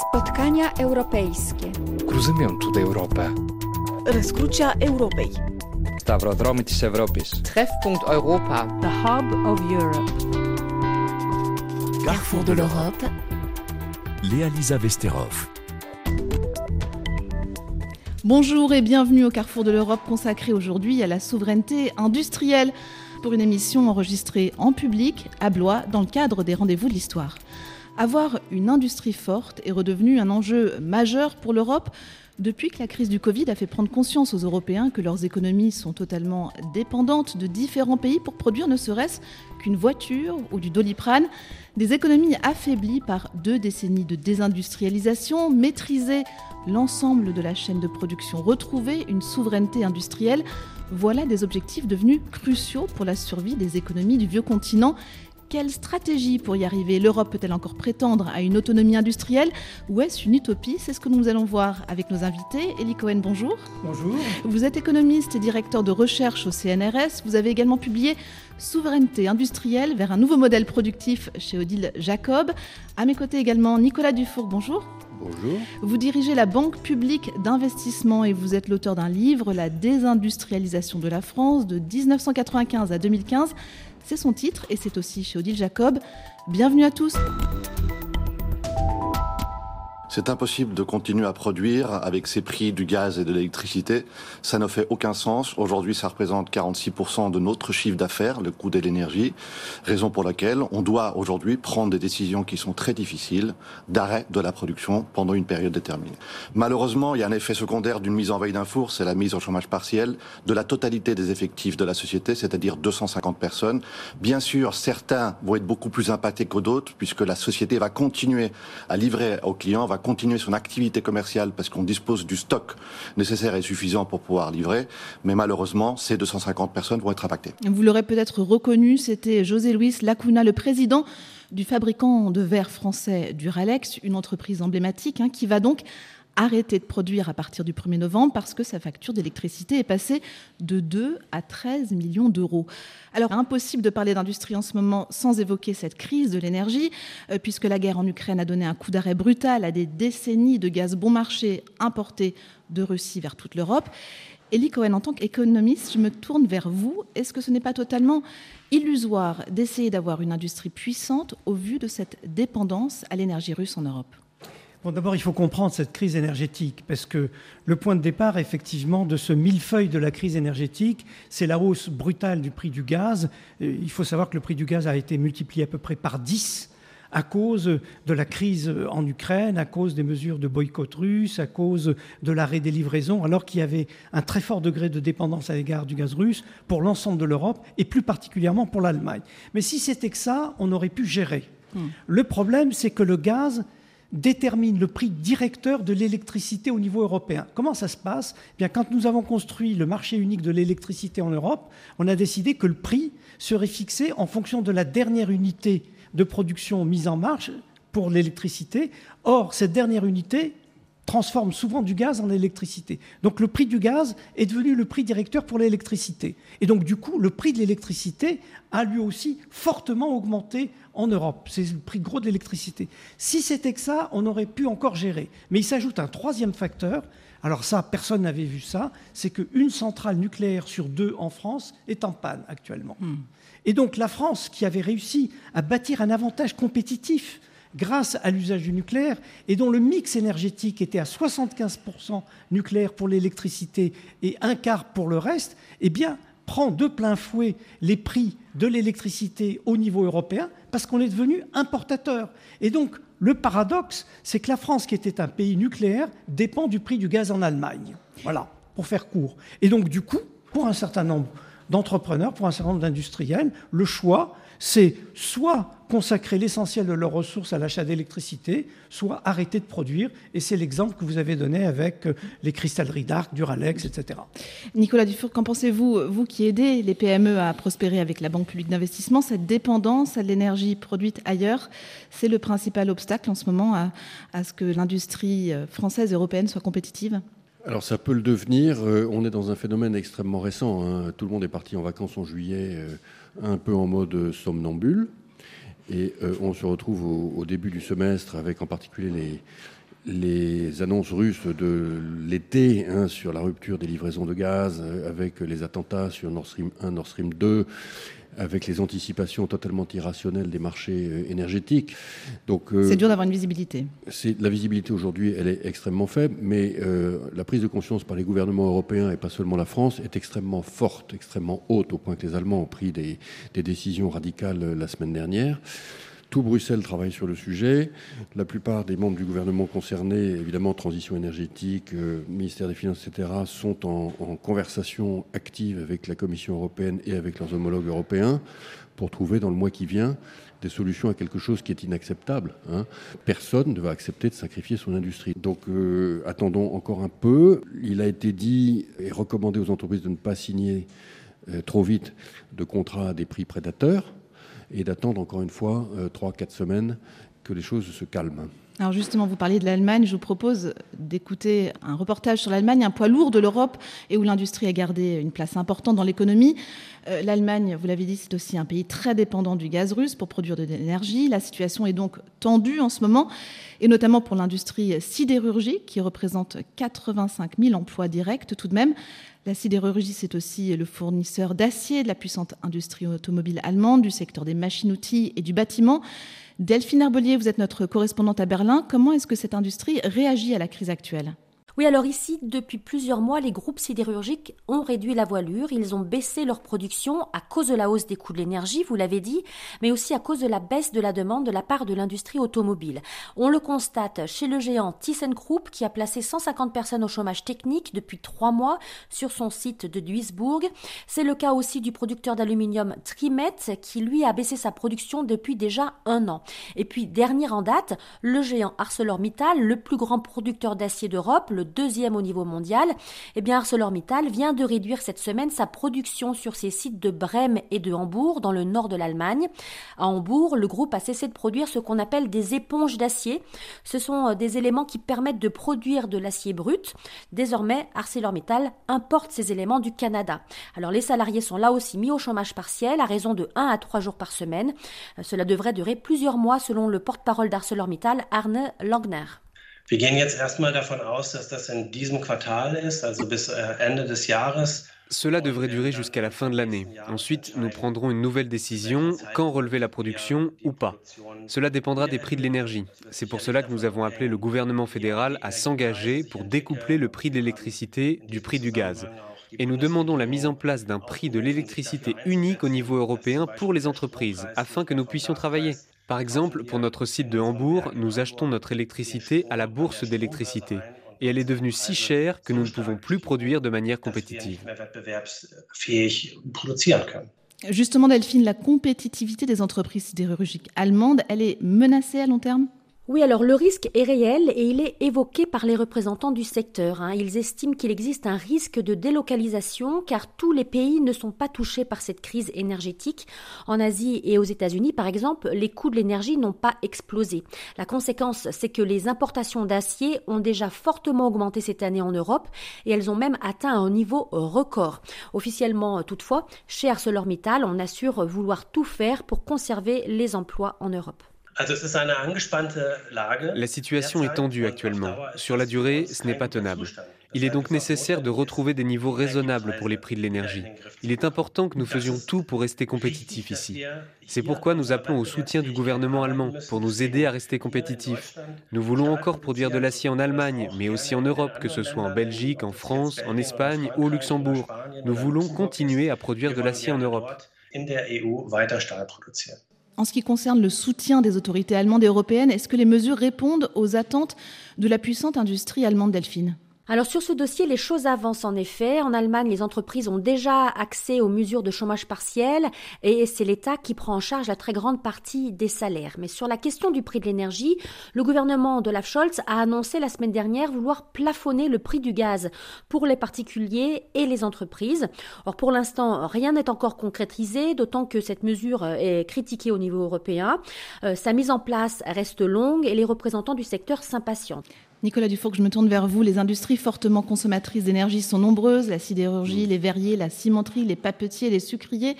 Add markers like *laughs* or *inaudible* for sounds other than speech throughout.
Spotkania europejskie. Cruzamiento da Europa. Răscrucea Europei. Stavrodromy της Ευρώπης. Treffpunkt Europa. The hub of Europe. Carrefour de l'Europe. Léa Lisa Vesterov. Bonjour et bienvenue au Carrefour de l'Europe consacré aujourd'hui à la souveraineté industrielle pour une émission enregistrée en public à Blois dans le cadre des rendez-vous de l'histoire. Avoir une industrie forte est redevenu un enjeu majeur pour l'Europe depuis que la crise du Covid a fait prendre conscience aux Européens que leurs économies sont totalement dépendantes de différents pays pour produire ne serait-ce qu'une voiture ou du doliprane, des économies affaiblies par deux décennies de désindustrialisation, maîtriser l'ensemble de la chaîne de production, retrouver une souveraineté industrielle, voilà des objectifs devenus cruciaux pour la survie des économies du vieux continent quelle stratégie pour y arriver? L'Europe peut-elle encore prétendre à une autonomie industrielle? Ou est-ce une utopie? C'est ce que nous allons voir avec nos invités. Elie Cohen, bonjour. Bonjour. Vous êtes économiste et directeur de recherche au CNRS. Vous avez également publié Souveraineté industrielle vers un nouveau modèle productif chez Odile Jacob. À mes côtés également Nicolas Dufour, bonjour. Bonjour. Vous dirigez la Banque publique d'investissement et vous êtes l'auteur d'un livre, La désindustrialisation de la France, de 1995 à 2015. C'est son titre et c'est aussi chez Odile Jacob. Bienvenue à tous. C'est impossible de continuer à produire avec ces prix du gaz et de l'électricité. Ça ne fait aucun sens. Aujourd'hui, ça représente 46% de notre chiffre d'affaires, le coût de l'énergie. Raison pour laquelle on doit aujourd'hui prendre des décisions qui sont très difficiles d'arrêt de la production pendant une période déterminée. Malheureusement, il y a un effet secondaire d'une mise en veille d'un four, c'est la mise au chômage partiel de la totalité des effectifs de la société, c'est-à-dire 250 personnes. Bien sûr, certains vont être beaucoup plus impactés que d'autres puisque la société va continuer à livrer aux clients, va continuer son activité commerciale parce qu'on dispose du stock nécessaire et suffisant pour pouvoir livrer. Mais malheureusement, ces 250 personnes vont être impactées. Vous l'aurez peut-être reconnu, c'était José Luis Lacuna, le président du fabricant de verre français Duralex, une entreprise emblématique hein, qui va donc arrêter de produire à partir du 1er novembre parce que sa facture d'électricité est passée de 2 à 13 millions d'euros. Alors impossible de parler d'industrie en ce moment sans évoquer cette crise de l'énergie, euh, puisque la guerre en Ukraine a donné un coup d'arrêt brutal à des décennies de gaz bon marché importé de Russie vers toute l'Europe. Elie Cohen, en tant qu'économiste, je me tourne vers vous. Est-ce que ce n'est pas totalement illusoire d'essayer d'avoir une industrie puissante au vu de cette dépendance à l'énergie russe en Europe? Bon, D'abord, il faut comprendre cette crise énergétique, parce que le point de départ, effectivement, de ce millefeuille de la crise énergétique, c'est la hausse brutale du prix du gaz. Il faut savoir que le prix du gaz a été multiplié à peu près par 10 à cause de la crise en Ukraine, à cause des mesures de boycott russe, à cause de l'arrêt des livraisons, alors qu'il y avait un très fort degré de dépendance à l'égard du gaz russe pour l'ensemble de l'Europe et plus particulièrement pour l'Allemagne. Mais si c'était que ça, on aurait pu gérer. Hmm. Le problème, c'est que le gaz détermine le prix directeur de l'électricité au niveau européen. Comment ça se passe? Eh Bien, Quand nous avons construit le marché unique de l'électricité en Europe, on a décidé que le prix serait fixé en fonction de la dernière unité de production mise en marche pour l'électricité. Or, cette dernière unité transforme souvent du gaz en électricité. Donc le prix du gaz est devenu le prix directeur pour l'électricité. Et donc du coup, le prix de l'électricité a lui aussi fortement augmenté en Europe. C'est le prix gros de l'électricité. Si c'était que ça, on aurait pu encore gérer. Mais il s'ajoute un troisième facteur. Alors ça, personne n'avait vu ça. C'est qu'une centrale nucléaire sur deux en France est en panne actuellement. Hmm. Et donc la France, qui avait réussi à bâtir un avantage compétitif grâce à l'usage du nucléaire et dont le mix énergétique était à 75% nucléaire pour l'électricité et un quart pour le reste, eh bien, prend de plein fouet les prix de l'électricité au niveau européen parce qu'on est devenu importateur. Et donc, le paradoxe, c'est que la France, qui était un pays nucléaire, dépend du prix du gaz en Allemagne. Voilà, pour faire court. Et donc, du coup, pour un certain nombre d'entrepreneurs, pour un certain nombre d'industriels, le choix, c'est soit consacrer l'essentiel de leurs ressources à l'achat d'électricité, soit arrêter de produire. Et c'est l'exemple que vous avez donné avec euh, les cristalleries d'Arc, Duralex, etc. Nicolas Dufour, qu'en pensez-vous, vous qui aidez les PME à prospérer avec la Banque publique d'investissement, cette dépendance à l'énergie produite ailleurs, c'est le principal obstacle en ce moment à, à ce que l'industrie euh, française et européenne soit compétitive? Alors ça peut le devenir. Euh, on est dans un phénomène extrêmement récent. Hein. Tout le monde est parti en vacances en juillet un peu en mode somnambule. Et euh, on se retrouve au, début du semestre avec en particulier les annonces russes de l'été hein, sur la rupture des livraisons de gaz, euh, avec les attentats sur Nord Stream 1, Nord Stream 2, avec les anticipations totalement irrationnelles des marchés euh, énergétiques. Donc, euh, c'est dur d'avoir une visibilité. C'est, la visibilité aujourd'hui, elle est extrêmement faible, mais la prise de conscience par les gouvernements européens et pas seulement la France est extrêmement forte, extrêmement haute, au point que les Allemands ont pris des, des décisions radicales la semaine dernière. Tout Bruxelles travaille sur le sujet. La plupart des membres du gouvernement concernés, évidemment, transition énergétique, euh, ministère des Finances, etc., sont en, conversation active avec la Commission européenne et avec leurs homologues européens pour trouver dans le mois qui vient des solutions à quelque chose qui est inacceptable. Hein. Personne ne va accepter de sacrifier son industrie. Donc euh, attendons encore un peu. Il a été dit et recommandé aux entreprises de ne pas signer euh, trop vite de contrats à des prix prédateurs et d'attendre encore une fois 3-4 euh, semaines que les choses se calment. Alors justement, vous parliez de l'Allemagne. Je vous propose d'écouter un reportage sur l'Allemagne, un poids lourd de l'Europe et où l'industrie a gardé une place importante dans l'économie. Euh, L'Allemagne, vous l'avez dit, c'est aussi un pays très dépendant du gaz russe pour produire de l'énergie. La situation est donc tendue en ce moment, et notamment pour l'industrie sidérurgique, qui représente 85 000 emplois directs tout de même. La sidérurgie, c'est aussi le fournisseur d'acier de la puissante industrie automobile allemande, du secteur des machines-outils et du bâtiment. Delphine Arbelier, vous êtes notre correspondante à Berlin. Comment est-ce que cette industrie réagit à la crise actuelle? Oui, alors ici, depuis plusieurs mois, les groupes sidérurgiques ont réduit la voilure. Ils ont baissé leur production à cause de la hausse des coûts de l'énergie, vous l'avez dit, mais aussi à cause de la baisse de la demande de la part de l'industrie automobile. On le constate chez le géant ThyssenKrupp qui a placé 150 personnes au chômage technique depuis trois mois sur son site de Duisburg. C'est le cas aussi du producteur d'aluminium Trimet qui lui a baissé sa production depuis déjà un an. Et puis, dernier en date, le géant ArcelorMittal, le plus grand producteur d'acier d'Europe, deuxième au niveau mondial, eh bien ArcelorMittal vient de réduire cette semaine sa production sur ses sites de Brême et de Hambourg dans le nord de l'Allemagne. À Hambourg, le groupe a cessé de produire ce qu'on appelle des éponges d'acier. Ce sont euh, des éléments qui permettent de produire de l'acier brut. Désormais, ArcelorMittal importe ces éléments du Canada. Alors les salariés sont là aussi mis au chômage partiel à raison de 1 à 3 jours par semaine. Euh, cela devrait durer plusieurs mois selon le porte-parole d'ArcelorMittal, Arne Langner. Wir gehen jetzt erstmal davon aus, dass das in diesem Quartal ist, also bis äh, Ende. Cela devrait durer jusqu'à la fin de l'année. Ensuite, nous prendrons une nouvelle décision, quand relever la production ou pas. Cela dépendra des prix de l'énergie. C'est pour cela que nous avons appelé le gouvernement fédéral à s'engager pour découpler le prix de l'électricité du prix du gaz. Et nous demandons la mise en place d'un prix de l'électricité unique au niveau européen pour les entreprises, afin que nous puissions travailler. Par exemple, pour notre site de Hambourg, nous achetons notre électricité à la bourse d'électricité. Et elle est devenue si chère que nous ne pouvons plus produire de manière compétitive. Justement, Delphine, la compétitivité des entreprises sidérurgiques allemandes, elle est menacée à long terme? Oui, alors le risque est réel et il est évoqué par les représentants du secteur. Hein. Ils estiment qu'il existe un risque de délocalisation car tous les pays ne sont pas touchés par cette crise énergétique. En Asie et aux États-Unis, par exemple, les coûts de l'énergie n'ont pas explosé. La conséquence, c'est que les importations d'acier ont déjà fortement augmenté cette année en Europe et elles ont même atteint un niveau record. Officiellement, toutefois, chez ArcelorMittal, on assure vouloir tout faire pour conserver les emplois en Europe. La situation est tendue actuellement. Sur la durée, ce n'est pas tenable. Il est donc nécessaire de retrouver des niveaux raisonnables pour les prix de l'énergie. Il est important que nous faisions tout pour rester compétitifs ici. C'est pourquoi nous appelons au soutien du gouvernement allemand pour nous aider à rester compétitifs. Nous voulons encore produire de l'acier en Allemagne, mais aussi en Europe, que ce soit en Belgique, en France, en Espagne ou au Luxembourg. Nous voulons continuer à produire de l'acier en Europe. En ce qui concerne le soutien des autorités allemandes et européennes, est-ce que les mesures répondent aux attentes de la puissante industrie allemande Delphine? Alors sur ce dossier, les choses avancent en effet. En Allemagne, les entreprises ont déjà accès aux mesures de chômage partiel et c'est l'État qui prend en charge la très grande partie des salaires. Mais sur la question du prix de l'énergie, le gouvernement de Olaf Scholz a annoncé la semaine dernière vouloir plafonner le prix du gaz pour les particuliers et les entreprises. Or pour l'instant, rien n'est encore concrétisé, d'autant que cette mesure est critiquée au niveau européen. Euh, sa mise en place reste longue et les représentants du secteur s'impatientent. Nicolas Dufour, je me tourne vers vous. Les industries fortement consommatrices d'énergie sont nombreuses la sidérurgie, les verriers, la cimenterie, les papetiers, les sucriers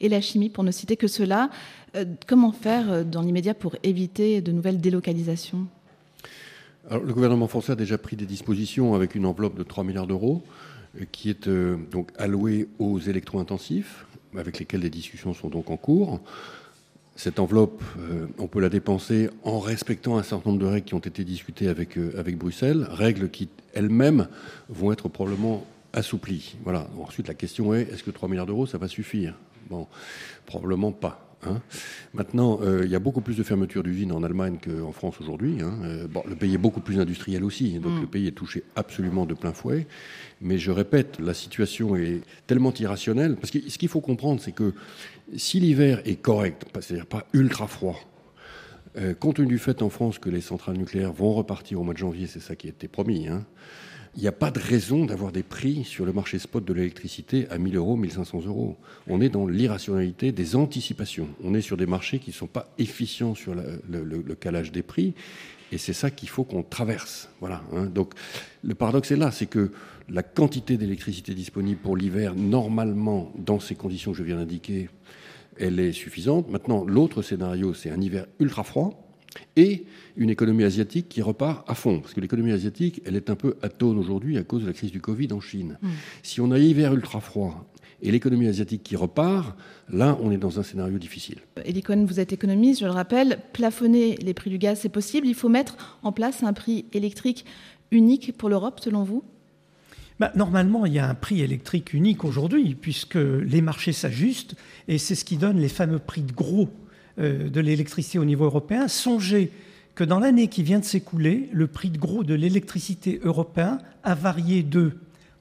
et la chimie, pour ne citer que cela. Euh, comment faire euh, dans l'immédiat pour éviter de nouvelles délocalisations? Le gouvernement français a déjà pris des dispositions avec une enveloppe de 3 milliards d'euros euh, qui est euh, donc allouée aux électro-intensifs, avec lesquels les discussions sont donc en cours. Cette enveloppe, euh, on peut la dépenser en respectant un certain nombre de règles qui ont été discutées avec, avec Bruxelles, règles qui elles-mêmes vont être probablement assouplies. Voilà. Ensuite, la question est est-ce que 3 milliards d'euros, ça va suffire? Bon, probablement pas. Hein. Maintenant, euh, il y a beaucoup plus de fermetures d'usines en Allemagne qu'en France aujourd'hui. Hein. Euh, bon, le pays est beaucoup plus industriel aussi, donc mm. le pays est touché absolument de plein fouet. Mais je répète, la situation est tellement irrationnelle, parce que ce qu'il faut comprendre, c'est que si l'hiver est correct, c'est-à-dire pas ultra froid, euh, compte tenu du fait en France que les centrales nucléaires vont repartir au mois de janvier, c'est ça qui a été promis, hein, il n'y a pas de raison d'avoir des prix sur le marché spot de l'électricité à 1000 euros, 1500 euros. On est dans l'irrationalité des anticipations. On est sur des marchés qui ne sont pas efficients sur le, calage des prix. Et c'est ça qu'il faut qu'on traverse. Voilà. Hein. Donc le paradoxe est là, c'est que la quantité d'électricité disponible pour l'hiver, normalement, dans ces conditions que je viens d'indiquer, elle est suffisante. Maintenant, l'autre scénario, c'est un hiver ultra froid et une économie asiatique qui repart à fond. Parce que l'économie asiatique, elle est un peu atone aujourd'hui à cause de la crise du Covid en Chine. Hmm. Si on a hiver ultra froid et l'économie asiatique qui repart, là, on est dans un scénario difficile. Elie vous êtes économiste, je le rappelle. Plafonner les prix du gaz, c'est possible. Il faut mettre en place un prix électrique unique pour l'Europe, selon vous? Bah, normalement, il y a un prix électrique unique aujourd'hui, puisque les marchés s'ajustent, et c'est ce qui donne les fameux prix de gros de l'électricité au niveau européen. Songez que dans l'année qui vient de s'écouler, le prix de gros de l'électricité européen a varié de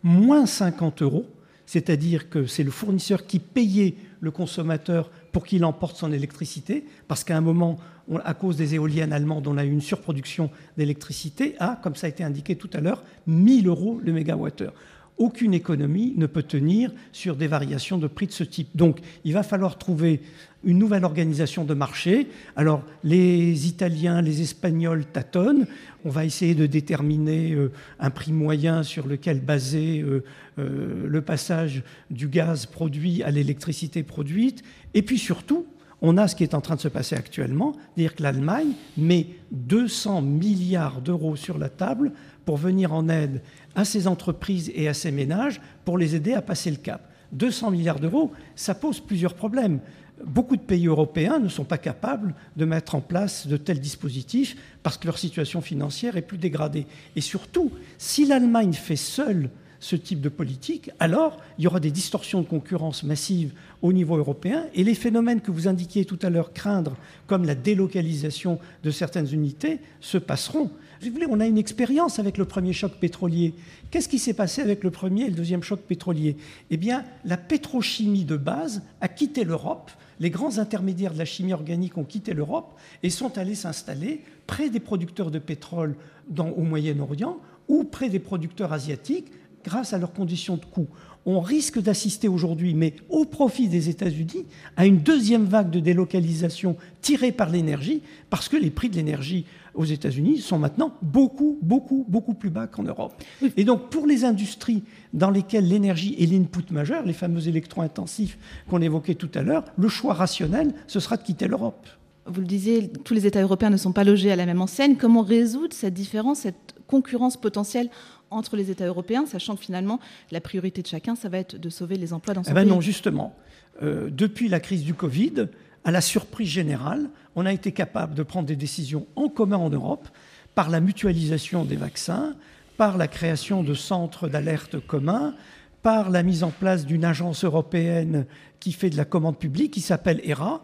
moins 50 euros, c'est-à-dire que c'est le fournisseur qui payait le consommateur pour qu'il emporte son électricité, parce qu'à un moment, à cause des éoliennes allemandes, on a eu une surproduction d'électricité à, comme ça a été indiqué tout à l'heure, 1000 euros le mégawattheure. Aucune économie ne peut tenir sur des variations de prix de ce type. Donc, il va falloir trouver une nouvelle organisation de marché. Alors les Italiens, les Espagnols tâtonnent. On va essayer de déterminer euh, un prix moyen sur lequel baser euh, euh, le passage du gaz produit à l'électricité produite. Et puis surtout, on a ce qui est en train de se passer actuellement, dire que l'Allemagne met 200 milliards d'euros sur la table pour venir en aide à ces entreprises et à ces ménages pour les aider à passer le cap. 200 milliards d'euros, ça pose plusieurs problèmes beaucoup de pays européens ne sont pas capables de mettre en place de tels dispositifs parce que leur situation financière est plus dégradée. Et surtout, si l'Allemagne fait seule ce type de politique, alors il y aura des distorsions de concurrence massives au niveau européen et les phénomènes que vous indiquiez tout à l'heure craindre, comme la délocalisation de certaines unités, se passeront. Vous voulez, on a une expérience avec le premier choc pétrolier. Qu'est-ce qui s'est passé avec le premier et le deuxième choc pétrolier? Eh bien, la pétrochimie de base a quitté l'Europe les grands intermédiaires de la chimie organique ont quitté l'Europe et sont allés s'installer près des producteurs de pétrole au Moyen-Orient ou près des producteurs asiatiques grâce à leurs conditions de coût. On risque d'assister aujourd'hui, mais au profit des États-Unis, à une deuxième vague de délocalisation tirée par l'énergie, parce que les prix de l'énergie aux États-Unis sont maintenant beaucoup, beaucoup, beaucoup plus bas qu'en Europe. Et donc, pour les industries dans lesquelles l'énergie est l'input majeur, les fameux électro-intensifs qu'on évoquait tout à l'heure, le choix rationnel, ce sera de quitter l'Europe. Vous le disiez, tous les États européens ne sont pas logés à la même enseigne. Comment résoudre cette différence, cette concurrence potentielle entre les États européens, sachant que finalement, la priorité de chacun, ça va être de sauver les emplois dans son eh ben pays Non, justement. Euh, depuis la crise du Covid, à la surprise générale, on a été capable de prendre des décisions en commun en Europe par la mutualisation des vaccins, par la création de centres d'alerte communs, par la mise en place d'une agence européenne qui fait de la commande publique, qui s'appelle ERA.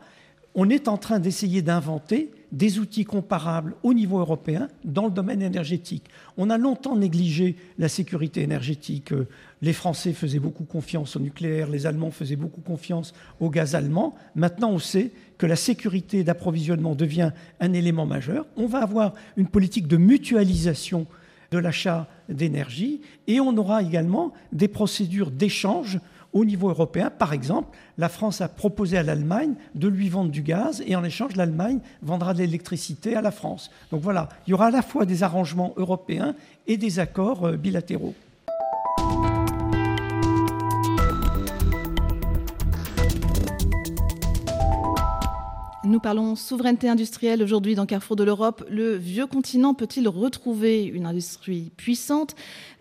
On est en train d'essayer d'inventer des outils comparables au niveau européen dans le domaine énergétique. On a longtemps négligé la sécurité énergétique. Les Français faisaient beaucoup confiance au nucléaire, les Allemands faisaient beaucoup confiance au gaz allemand. Maintenant, on sait que la sécurité d'approvisionnement devient un élément majeur. On va avoir une politique de mutualisation de l'achat d'énergie et on aura également des procédures d'échange au niveau européen. Par exemple, la France a proposé à l'Allemagne de lui vendre du gaz et en échange, l'Allemagne vendra de l'électricité à la France. Donc voilà, il y aura à la fois des arrangements européens et des accords euh, bilatéraux. Nous Nous parlons souveraineté industrielle aujourd'hui dans Carrefour de l'Europe. Le vieux continent peut-il retrouver une industrie puissante?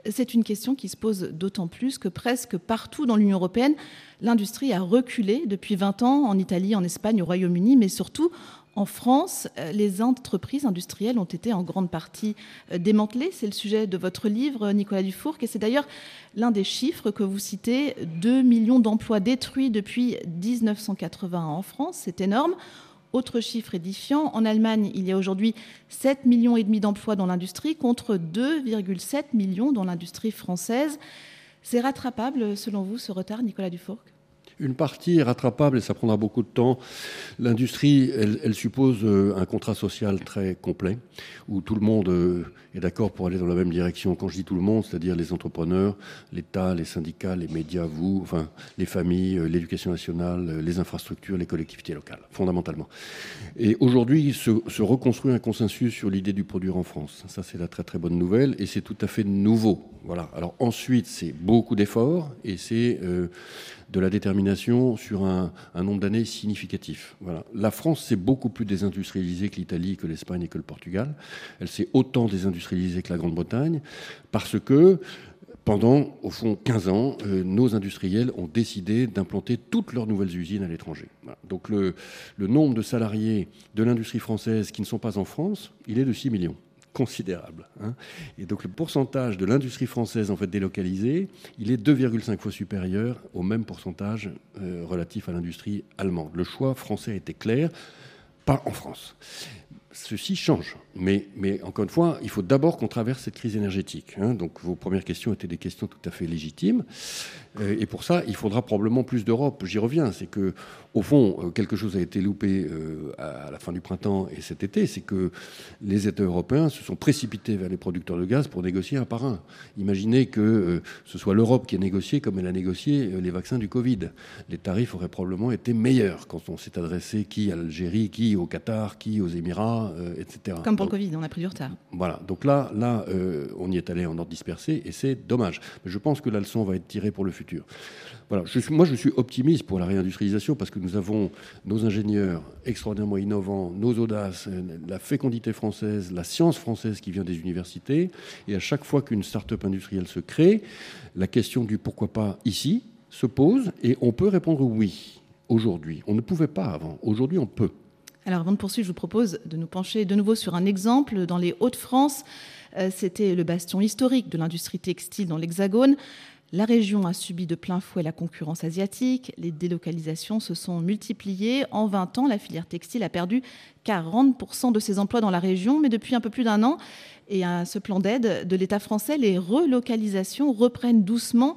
C'est une question qui se pose d'autant plus que presque partout dans l'Union européenne, l'industrie a reculé depuis 20 ans en Italie, en Espagne, au Royaume-Uni, mais surtout en France, les entreprises industrielles ont été en grande partie euh, démantelées. C'est le sujet de votre livre, Nicolas Dufourc, et c'est d'ailleurs l'un des chiffres que vous citez 2 millions d'emplois détruits depuis 1980 en France. C'est énorme. Autre chiffre édifiant, en Allemagne, il y a aujourd'hui 7 millions d'emplois dans l'industrie contre 2,7 millions dans l'industrie française. C'est rattrapable selon vous ce retard, Nicolas Dufourc? Une partie est rattrapable et ça prendra beaucoup de temps. L'industrie, elle, suppose euh, un contrat social très complet où tout le monde euh, est d'accord pour aller dans la même direction. Quand je dis tout le monde, c'est-à-dire les entrepreneurs, l'État, les syndicats, les médias, vous, les familles, euh, l'éducation nationale, les infrastructures, les collectivités locales, fondamentalement. Et aujourd'hui, se, se, reconstruit un consensus sur l'idée du produire en France. Ça, c'est la très très bonne nouvelle et c'est tout à fait nouveau. Voilà. Alors ensuite, c'est beaucoup d'efforts et c'est de la détermination sur un, nombre d'années significatif. Voilà. La France s'est beaucoup plus désindustrialisée que l'Italie, que l'Espagne et que le Portugal. Elle s'est autant désindustrialisée que la Grande-Bretagne parce que pendant, au fond, 15 ans, euh, nos industriels ont décidé d'implanter toutes leurs nouvelles usines à l'étranger. Donc le, le nombre de salariés de l'industrie française qui ne sont pas en France, il est de 6 millions considérable. Hein. Et donc le pourcentage de l'industrie française en fait délocalisée, il est 2,5 fois supérieur au même pourcentage euh, relatif à l'industrie allemande. Le choix français était clair, pas en France. Ceci change, mais, encore une fois, il faut d'abord qu'on traverse cette crise énergétique. Hein. Donc vos premières questions étaient des questions tout à fait légitimes. Euh, et pour ça, il faudra probablement plus d'Europe. J'y reviens. C'est que, au fond, euh, quelque chose a été loupé euh, à la fin du printemps et cet été. C'est que les États européens se sont précipités vers les producteurs de gaz pour négocier un par un. Imaginez que ce soit l'Europe qui a négocié comme elle a négocié les vaccins du Covid. Les tarifs auraient probablement été meilleurs quand on s'est adressé qui à l'Algérie, qui au Qatar, qui aux Émirats, etc. Comme pour le Covid, on a pris du retard. Voilà. Donc là, là on y est allé en ordre dispersé et c'est dommage. Mais je pense que la leçon va être tirée pour le futur. Voilà, moi, je suis optimiste pour la réindustrialisation parce que nous avons nos ingénieurs extraordinairement innovants, nos audaces, la fécondité française, la science française qui vient des universités. Et à chaque fois qu'une start-up industrielle se crée, la question du pourquoi pas ici se pose et on peut répondre oui aujourd'hui. On ne pouvait pas avant. Aujourd'hui, on peut. Alors, avant de poursuivre, je vous propose de nous pencher de nouveau sur un exemple. Dans les Hauts-de-France, euh, c'était le bastion historique de l'industrie textile dans l'Hexagone. La région a subi de plein fouet la concurrence asiatique, les délocalisations se sont multipliées. En 20 ans, la filière textile a perdu 40% de ses emplois dans la région, mais depuis un peu plus d'un an, et à ce plan d'aide de l'État français, les relocalisations reprennent doucement,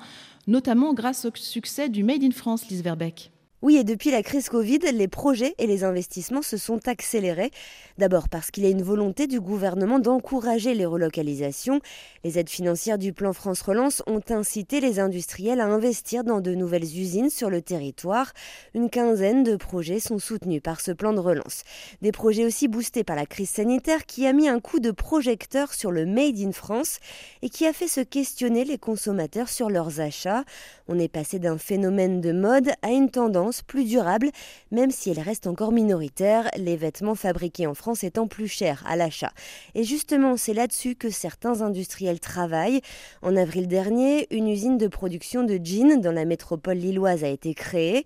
notamment grâce au succès du Made in France, Lise Verbeck. Oui, et depuis la crise Covid, les projets et les investissements se sont accélérés. D'abord parce qu'il y a une volonté du gouvernement d'encourager les relocalisations. Les aides financières du plan France Relance ont incité les industriels à investir dans de nouvelles usines sur le territoire. Une quinzaine de projets sont soutenus par ce plan de relance. Des projets aussi boostés par la crise sanitaire qui a mis un coup de projecteur sur le Made in France et qui a fait se questionner les consommateurs sur leurs achats. On est passé d'un phénomène de mode à une tendance plus durable, même si elle reste encore minoritaire, les vêtements fabriqués en France étant plus chers à l'achat. Et justement, c'est là-dessus que certains industriels travaillent. En avril dernier, une usine de production de jeans dans la métropole lilloise a été créée.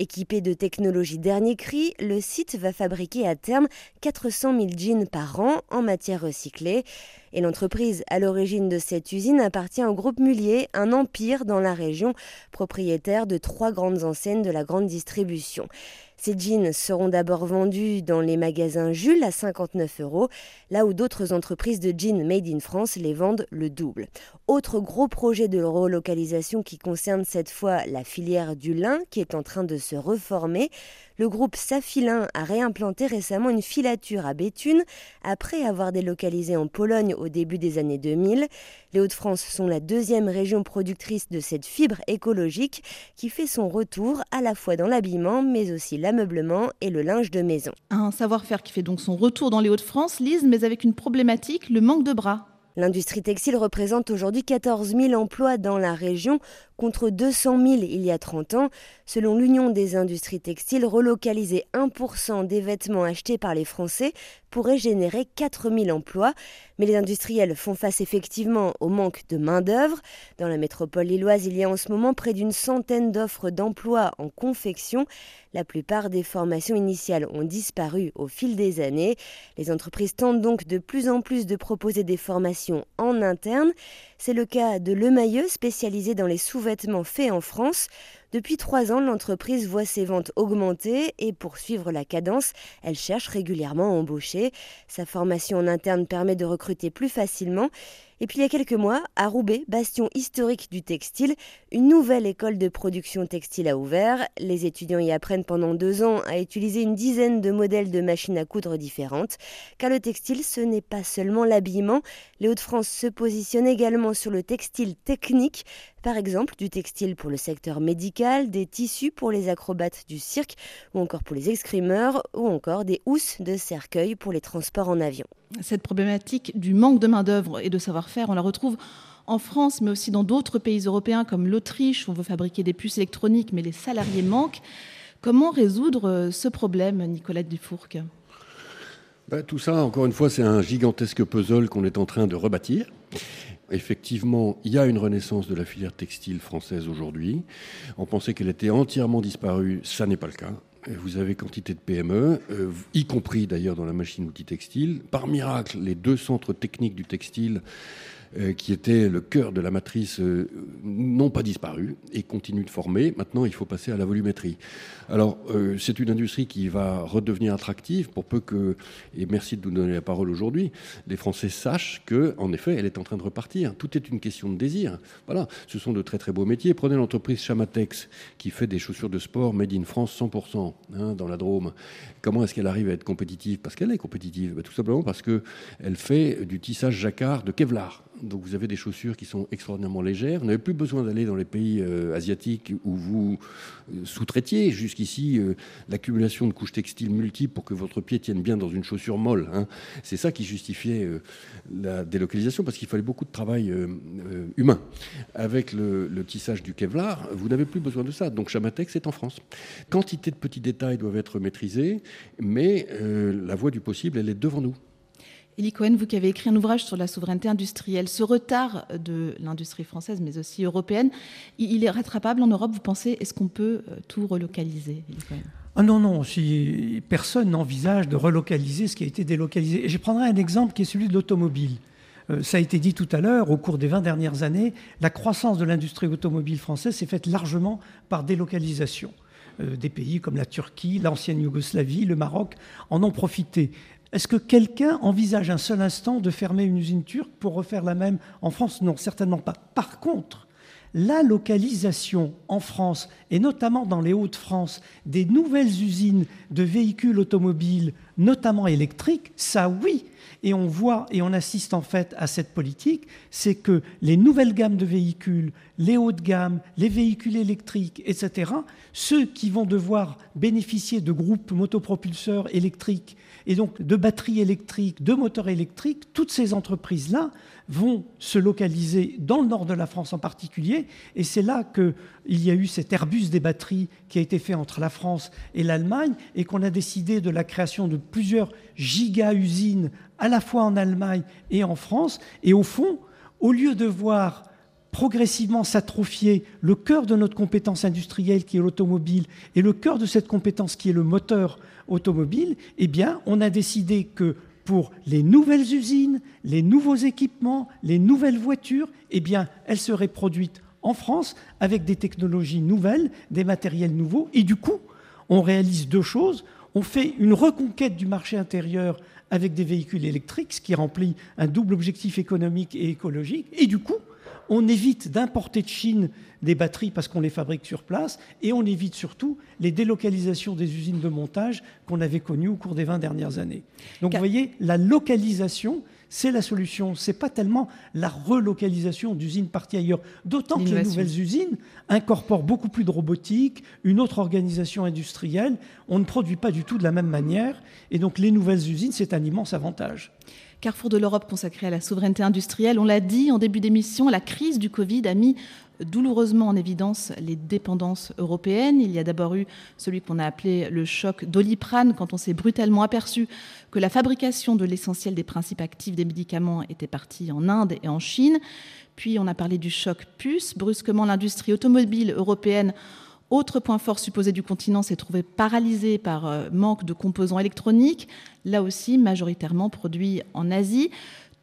Équipé de technologies dernier cri, le site va fabriquer à terme 400 000 jeans par an en matière recyclée. Et l'entreprise à l'origine de cette usine appartient au groupe Mullier, un empire dans la région, propriétaire de trois grandes enseignes de la grande distribution. Ces jeans seront d'abord vendus dans les magasins Jules à 59 euros, là où d'autres entreprises de jeans made in France les vendent le double. Autre gros projet de relocalisation qui concerne cette fois la filière du lin qui est en train de se reformer. Le groupe Safilin a réimplanté récemment une filature à Béthune après avoir délocalisé en Pologne au début des années 2000. Les Hauts-de-France sont la deuxième région productrice de cette fibre écologique qui fait son retour à la fois dans l'habillement mais aussi l'ameublement et le linge de maison. Un savoir-faire qui fait donc son retour dans les Hauts-de-France, Lise, mais avec une problématique, le manque de bras. L'industrie textile représente aujourd'hui 14 000 emplois dans la région contre 200 000 il y a 30 ans. Selon l'Union des industries textiles, relocaliser 1% des vêtements achetés par les Français pourrait générer 4 000 emplois. Mais les industriels font face effectivement au manque de main-d'œuvre. Dans la métropole lilloise, il y a en ce moment près d'une centaine d'offres d'emploi en confection. La plupart des formations initiales ont disparu au fil des années. Les entreprises tentent donc de plus en plus de proposer des formations en interne. C'est le cas de Le Mailleux, spécialisé dans les sous-vêtements faits en France. Depuis trois ans, l'entreprise voit ses ventes augmenter et pour suivre la cadence, elle cherche régulièrement à embaucher. Sa formation en interne permet de recruter plus facilement. Et puis il y a quelques mois, à Roubaix, bastion historique du textile, une nouvelle école de production textile a ouvert. Les étudiants y apprennent pendant deux ans à utiliser une dizaine de modèles de machines à coudre différentes. Car le textile, ce n'est pas seulement l'habillement. Les Hauts-de-France se positionnent également sur le textile technique, par exemple du textile pour le secteur médical, des tissus pour les acrobates du cirque, ou encore pour les escrimeurs, ou encore des housses de cercueil pour les transports en avion. Cette problématique du manque de main-d'œuvre et de savoir-faire, on la retrouve en France, mais aussi dans d'autres pays européens comme l'Autriche, où on veut fabriquer des puces électroniques, mais les salariés manquent. Comment résoudre ce problème, Nicolette Dufourc ben, Tout ça, encore une fois, c'est un gigantesque puzzle qu'on est en train de rebâtir. Effectivement, il y a une renaissance de la filière textile française aujourd'hui. On pensait qu'elle était entièrement disparue, ça n'est pas le cas. Vous avez quantité de PME, euh, y compris d'ailleurs dans la machine-outil textile. Par miracle, les deux centres techniques du textile qui étaient le cœur de la matrice, euh, n'ont pas disparu et continuent de former. Maintenant, il faut passer à la volumétrie. Alors, euh, c'est une industrie qui va redevenir attractive pour peu que, et merci de nous donner la parole aujourd'hui, les Français sachent que, en effet, elle est en train de repartir. Tout est une question de désir. Voilà, ce sont de très très beaux métiers. Prenez l'entreprise Chamatex qui fait des chaussures de sport made in France 100% hein, dans la Drôme. Comment est-ce qu'elle arrive à être compétitive? Parce qu'elle est compétitive. Ben, tout simplement parce qu'elle fait du tissage jacquard de Kevlar. Donc vous avez des chaussures qui sont extraordinairement légères. Vous n'avez plus besoin d'aller dans les pays euh, asiatiques où vous euh, sous-traitiez jusqu'ici euh, l'accumulation de couches textiles multiples pour que votre pied tienne bien dans une chaussure molle. Hein. C'est ça qui justifiait la délocalisation parce qu'il fallait beaucoup de travail humain. Avec le, le, tissage du Kevlar, vous n'avez plus besoin de ça. Donc Chamatex est en France. Quantité de petits détails doivent être maîtrisés, mais la voie du possible, elle est devant nous. Elie Cohen, vous qui avez écrit un ouvrage sur la souveraineté industrielle, ce retard de l'industrie française, mais aussi européenne, il est rattrapable en Europe, vous pensez Est-ce qu'on peut euh, tout relocaliser ah non, non, si personne n'envisage de relocaliser ce qui a été délocalisé. je prendrai un exemple qui est celui de l'automobile. Euh, ça a été dit tout à l'heure, au cours des 20 dernières années, la croissance de l'industrie automobile française s'est faite largement par délocalisation. Euh, des pays comme la Turquie, l'ancienne Yougoslavie, le Maroc en ont profité. Est-ce que quelqu'un envisage un seul instant de fermer une usine turque pour refaire la même en France? Non, certainement pas. Par contre, la localisation en France, et notamment dans les Hauts-de-France, des nouvelles usines de véhicules automobiles, notamment électriques, ça oui. Et on voit et on assiste en fait à cette politique, c'est que les nouvelles gammes de véhicules, les hauts de gamme, les véhicules électriques, etc., ceux qui vont devoir bénéficier de groupes motopropulseurs électriques et donc de batteries électriques, de moteurs électriques, toutes ces entreprises-là vont se localiser dans le nord de la France en particulier. Et c'est là qu'il y a eu cet Airbus des batteries qui a été fait entre la France et l'Allemagne et qu'on a décidé de la création de plusieurs giga-usines à la fois en Allemagne et en France. Et au fond, au lieu de voir progressivement s'atrophier le cœur de notre compétence industrielle qui est l'automobile et le cœur de cette compétence qui est le moteur automobile, eh on a décidé que pour les nouvelles usines, les nouveaux équipements, les nouvelles voitures, eh bien, elles seraient produites en France avec des technologies nouvelles, des matériels nouveaux. Et du coup, on réalise deux choses. On fait une reconquête du marché intérieur avec des véhicules électriques, ce qui remplit un double objectif économique et écologique. Et du coup, on évite d'importer de Chine des batteries parce qu'on les fabrique sur place et on évite surtout les délocalisations des usines de montage qu'on avait connues au cours des 20 dernières années. Donc vous voyez, la localisation, c'est la solution. Ce n'est pas tellement la relocalisation d'usines parties ailleurs. D'autant que les nouvelles usines incorporent beaucoup plus de robotique, une autre organisation industrielle. On ne produit pas du tout de la même manière. Et donc les nouvelles usines, c'est un immense avantage. Carrefour de l'Europe consacré à la souveraineté industrielle. On l'a dit en début d'émission, la crise du Covid a mis douloureusement en évidence les dépendances européennes. Il y a d'abord eu celui qu'on a appelé le choc doliprane, quand on s'est brutalement aperçu que la fabrication de l'essentiel des principes actifs des médicaments était partie en Inde et en Chine. Puis on a parlé du choc puce. Brusquement, l'industrie automobile européenne autre point fort supposé du continent s'est trouvé paralysé par euh, manque de composants électroniques, là aussi majoritairement produits en Asie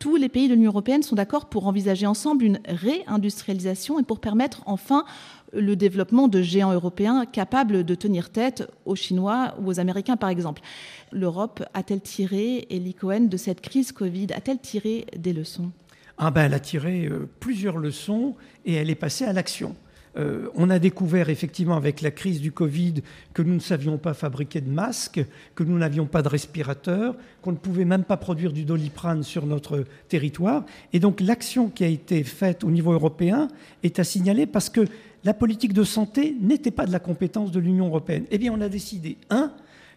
tous les pays de l'Union européenne sont d'accord pour envisager ensemble une réindustrialisation et pour permettre enfin le développement de géants européens capables de tenir tête aux Chinois ou aux Américains, par exemple. L'Europe a-t-elle tiré, Elie Cohen, de cette crise Covid, a-t-elle tiré des leçons? Ah ben, Elle a tiré euh, plusieurs leçons et elle est passée à l'action. Euh, on a découvert effectivement avec la crise du Covid que nous ne savions pas fabriquer de masques, que nous n'avions pas de respirateurs, qu'on ne pouvait même pas produire du doliprane sur notre territoire. Et donc l'action qui a été faite au niveau européen est à signaler parce que la politique de santé n'était pas de la compétence de l'Union européenne. Eh bien, on a décidé, un,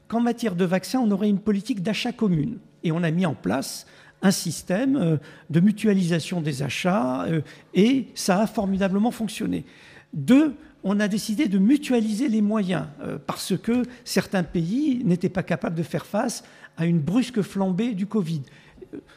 qu'en matière de vaccins, on aurait une politique d'achat commune. Et on a mis en place un système euh, de mutualisation des achats euh, et ça a formidablement fonctionné. Deux, on a décidé de mutualiser les moyens euh, parce que certains pays n'étaient pas capables de faire face à une brusque flambée du Covid.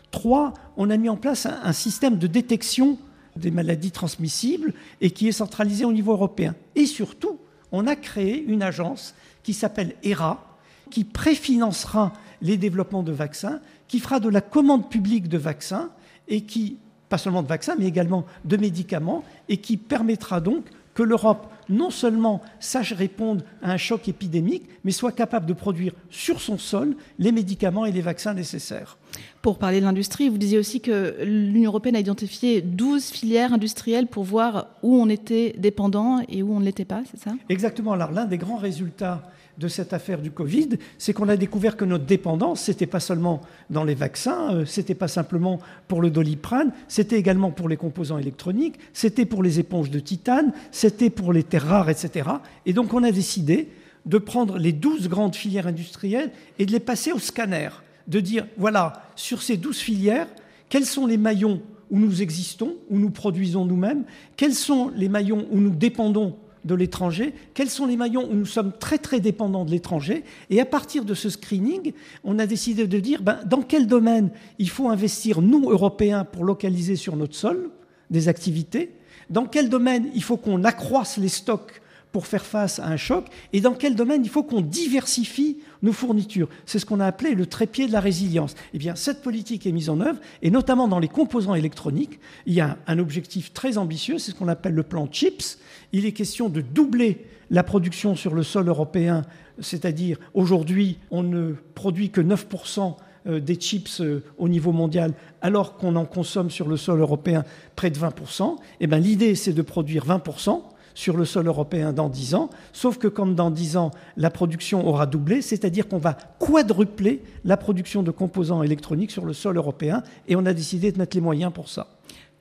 Trois, on a mis en place un, système de détection des maladies transmissibles et qui est centralisé au niveau européen. Et surtout, on a créé une agence qui s'appelle ERA, qui préfinancera les développements de vaccins, qui fera de la commande publique de vaccins et qui, pas seulement de vaccins, mais également de médicaments, et qui permettra donc que l'Europe non seulement sache répondre à un choc épidémique, mais soit capable de produire sur son sol les médicaments et les vaccins nécessaires. Pour parler de l'industrie, vous disiez aussi que l'Union européenne a identifié 12 filières industrielles pour voir où on était dépendant et où on ne l'était pas, c'est ça? Exactement. Alors l'un des grands résultats de cette affaire du Covid, c'est qu'on a découvert que notre dépendance, c'était pas seulement dans les vaccins, euh, c'était pas simplement pour le doliprane, c'était également pour les composants électroniques, c'était pour les éponges de titane, c'était pour les terres rares, etc. Et donc on a décidé de prendre les 12 grandes filières industrielles et de les passer au scanner, de dire, voilà, sur ces 12 filières, quels sont les maillons où nous existons, où nous produisons nous-mêmes, quels sont les maillons où nous dépendons de l'étranger, quels sont les maillons où nous sommes très très dépendants de l'étranger? Et à partir de ce screening, on a décidé de dire ben, dans quel domaine il faut investir, nous, Européens, pour localiser sur notre sol des activités, dans quel domaine il faut qu'on accroisse les stocks pour faire face à un choc et dans quel domaine il faut qu'on diversifie nos fournitures? C'est ce qu'on a appelé le trépied de la résilience. Eh bien, cette politique est mise en œuvre et notamment dans les composants électroniques, il y a un objectif très ambitieux, c'est ce qu'on appelle le plan CHIPS. Il est question de doubler la production sur le sol européen, c'est-à-dire aujourd'hui, on ne produit que 9% euh, des chips euh, au niveau mondial, alors qu'on en consomme sur le sol européen près de 20%, eh l'idée, c'est de produire 20% sur le sol européen dans 10 ans, sauf que comme dans 10 ans, la production aura doublé, c'est-à-dire qu'on va quadrupler la production de composants électroniques sur le sol européen, et on a décidé de mettre les moyens pour ça.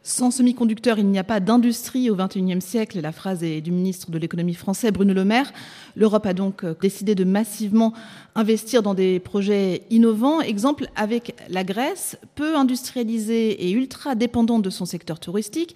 Sans semi-conducteurs, il n'y a pas d'industrie au XXIe siècle. La phrase est du ministre de l'économie français, Bruno Le Maire. L'Europe a donc euh, décidé de massivement investir dans des projets innovants. Exemple avec la Grèce, peu industrialisée et ultra dépendante de son secteur touristique.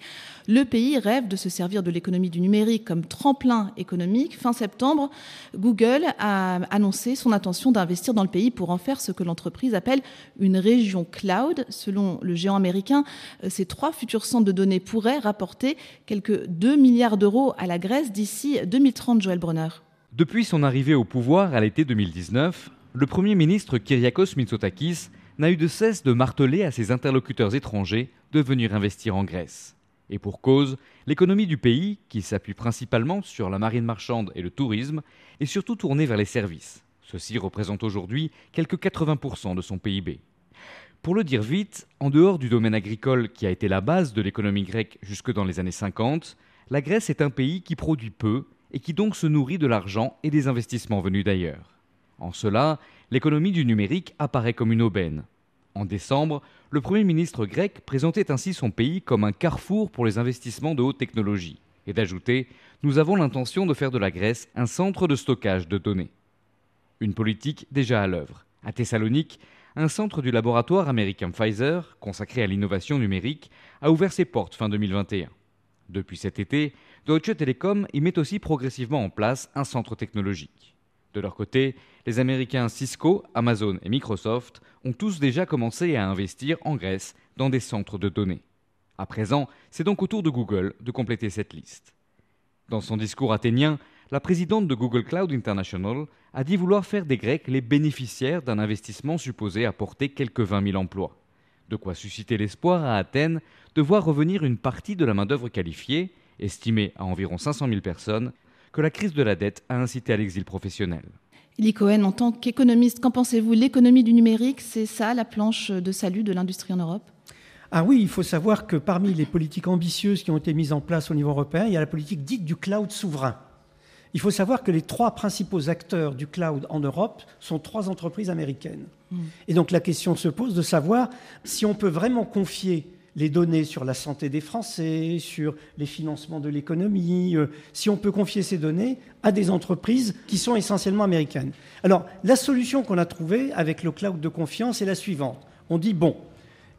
Le pays rêve de se servir de l'économie du numérique comme tremplin économique. Fin septembre, Google a annoncé son intention d'investir dans le pays pour en faire ce que l'entreprise appelle une région cloud. Selon le géant américain, euh, ces trois futurs centres de données pourraient rapporter quelques 2 milliards d'euros à la Grèce d'ici 2030, Joël Brunner. Depuis son arrivée au pouvoir à l'été 2019, le Premier ministre Kyriakos Mitsotakis n'a eu de cesse de marteler à ses interlocuteurs étrangers de venir investir en Grèce. Et pour cause, l'économie du pays, qui s'appuie principalement sur la marine marchande et le tourisme, est surtout tournée vers les services. Ceux-ci représentent aujourd'hui quelques 80% de son PIB. Pour le dire vite, en dehors du domaine agricole qui a été la base de l'économie grecque jusque dans les années 50, la Grèce est un pays qui produit peu et qui donc se nourrit de l'argent et des investissements venus d'ailleurs. En cela, l'économie du numérique apparaît comme une aubaine. En décembre, le Premier ministre grec présentait ainsi son pays comme un carrefour pour les investissements de haute technologie, et d'ajouter Nous avons l'intention de faire de la Grèce un centre de stockage de données. Une politique déjà à l'œuvre. À Thessalonique, un centre du laboratoire américain Pfizer, consacré à l'innovation numérique, a ouvert ses portes fin 2021. Depuis cet été, Deutsche Telekom y met aussi progressivement en place un centre technologique. De leur côté, les Américains Cisco, Amazon et Microsoft ont tous déjà commencé à investir en Grèce dans des centres de données. À présent, c'est donc au tour de Google de compléter cette liste. Dans son discours athénien, la présidente de Google Cloud International a dit vouloir faire des Grecs les bénéficiaires d'un investissement supposé apporter quelques 20 000 emplois. De quoi susciter l'espoir à Athènes de voir revenir une partie de la main-d'œuvre qualifiée, estimée à environ 500 000 personnes, que la crise de la dette a incité à l'exil professionnel. Cohen, en tant qu'économiste, qu'en pensez-vous? L'économie du numérique, c'est ça la planche de salut de l'industrie en Europe? Ah oui, il faut savoir que parmi les politiques ambitieuses qui ont été mises en place au niveau européen, il y a la politique dite du cloud souverain. Il faut savoir que les trois principaux acteurs du cloud en Europe sont trois entreprises américaines. Hmm. Et donc la question se pose de savoir si on peut vraiment confier les données sur la santé des Français, sur les financements de l'économie, euh, si on peut confier ces données à des entreprises qui sont essentiellement américaines. Alors, la solution qu'on a trouvée avec le cloud de confiance est la suivante. On dit, bon,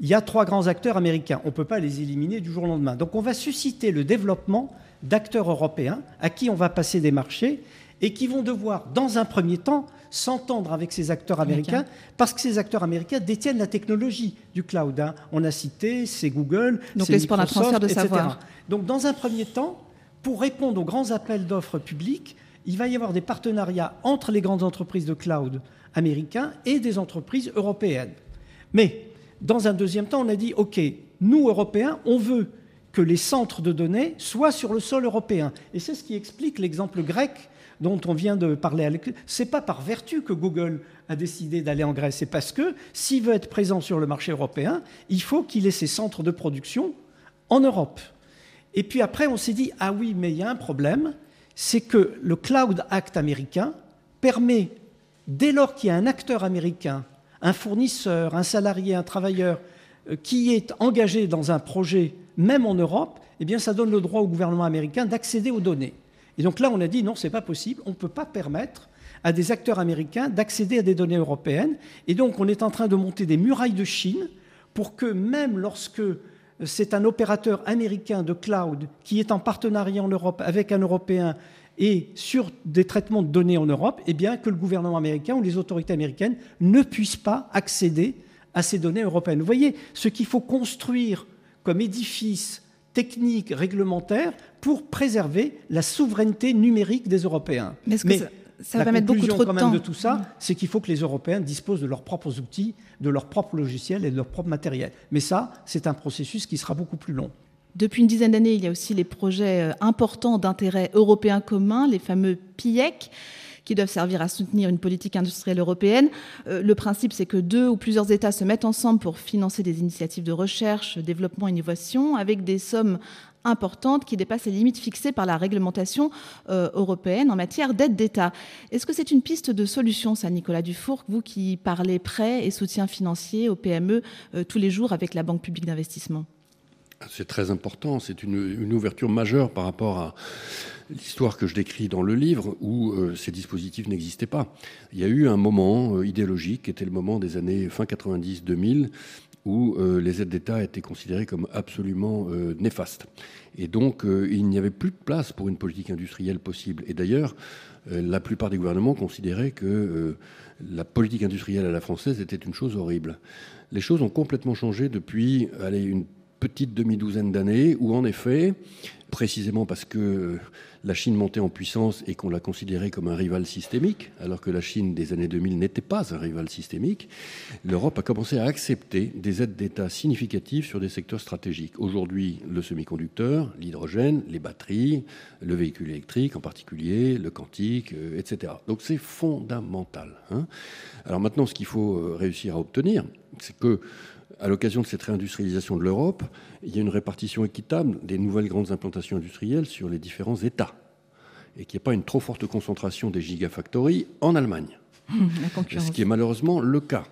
il y a trois grands acteurs américains, on ne peut pas les éliminer du jour au lendemain. Donc on va susciter le développement d'acteurs européens à qui on va passer des marchés et qui vont devoir, dans un premier temps, s'entendre avec ces acteurs américains, parce que ces acteurs américains détiennent la technologie du cloud. Hein. On a cité, c'est Google, c'est Microsoft, de etc. Savoir. Donc, dans un premier temps, pour répondre aux grands appels d'offres publics, il va y avoir des partenariats entre les grandes entreprises de cloud américains et des entreprises européennes. Mais dans un deuxième temps, on a dit, OK, nous, Européens, on veut que les centres de données soient sur le sol européen. Et c'est ce qui explique l'exemple grec dont on vient de parler. Ce n'est pas par vertu que Google a décidé d'aller en Grèce, c'est parce que s'il veut être présent sur le marché européen, il faut qu'il ait ses centres de production en Europe. Et puis après, on s'est dit, ah oui, mais il y a un problème, c'est que le Cloud Act américain permet, dès lors qu'il y a un acteur américain, un fournisseur, un salarié, un travailleur, euh, qui est engagé dans un projet même en Europe, eh bien, ça donne le droit au gouvernement américain d'accéder aux données. Et donc là, on a dit non, ce n'est pas possible, on ne peut pas permettre à des acteurs américains d'accéder à des données européennes. Et donc, on est en train de monter des murailles de Chine pour que même lorsque c'est un opérateur américain de cloud qui est en partenariat en Europe avec un Européen et sur des traitements de données en Europe, eh bien, que le gouvernement américain ou les autorités américaines ne puissent pas accéder à ces données européennes. Vous voyez, ce qu'il faut construire comme édifice technique, réglementaire, pour préserver la souveraineté numérique des Européens. Mais, ça, va mettre beaucoup trop de quand même de tout ça, c'est qu'il faut que les Européens disposent de leurs propres outils, de leurs propres logiciels et de leur propre matériel. Mais ça, c'est un processus qui sera beaucoup plus long. Depuis une dizaine d'années, il y a aussi les projets euh, importants d'intérêt européen commun, les fameux PIEC qui doivent servir à soutenir une politique industrielle européenne. Euh, le principe, c'est que deux ou plusieurs États se mettent ensemble pour financer des initiatives de recherche, développement, innovation, avec des sommes importantes qui dépassent les limites fixées par la réglementation euh, européenne en matière d'aide d'État. Est-ce que c'est une piste de solution, ça, Nicolas Dufour, vous qui parlez prêts et soutien financier aux PME euh, tous les jours avec la Banque publique d'investissement? C'est très important, c'est une, ouverture majeure par rapport à l'histoire que je décris dans le livre où euh, ces dispositifs n'existaient pas. Il y a eu un moment euh, idéologique qui était le moment des années fin 90-2000 où euh, les aides d'État étaient considérées comme absolument néfastes. Et donc, il n'y avait plus de place pour une politique industrielle possible. Et d'ailleurs, la plupart des gouvernements considéraient que la politique industrielle à la française était une chose horrible. Les choses ont complètement changé depuis allez, une petite demi-douzaine d'années où, en effet, précisément parce que la Chine montait en puissance et qu'on la considérait comme un rival systémique, alors que la Chine des années 2000 n'était pas un rival systémique, l'Europe a commencé à accepter des aides d'État significatives sur des secteurs stratégiques. Aujourd'hui, le semi-conducteur, l'hydrogène, les batteries, le véhicule électrique en particulier, le quantique, euh, etc. Donc c'est fondamental. Hein. alors maintenant, ce qu'il faut euh, réussir à obtenir, c'est que à l'occasion de cette réindustrialisation de l'Europe, il y a une répartition équitable des nouvelles grandes implantations industrielles sur les différents États et qu'il n'y ait pas une trop forte concentration des gigafactories en Allemagne. *laughs* Ce qui est malheureusement le cas,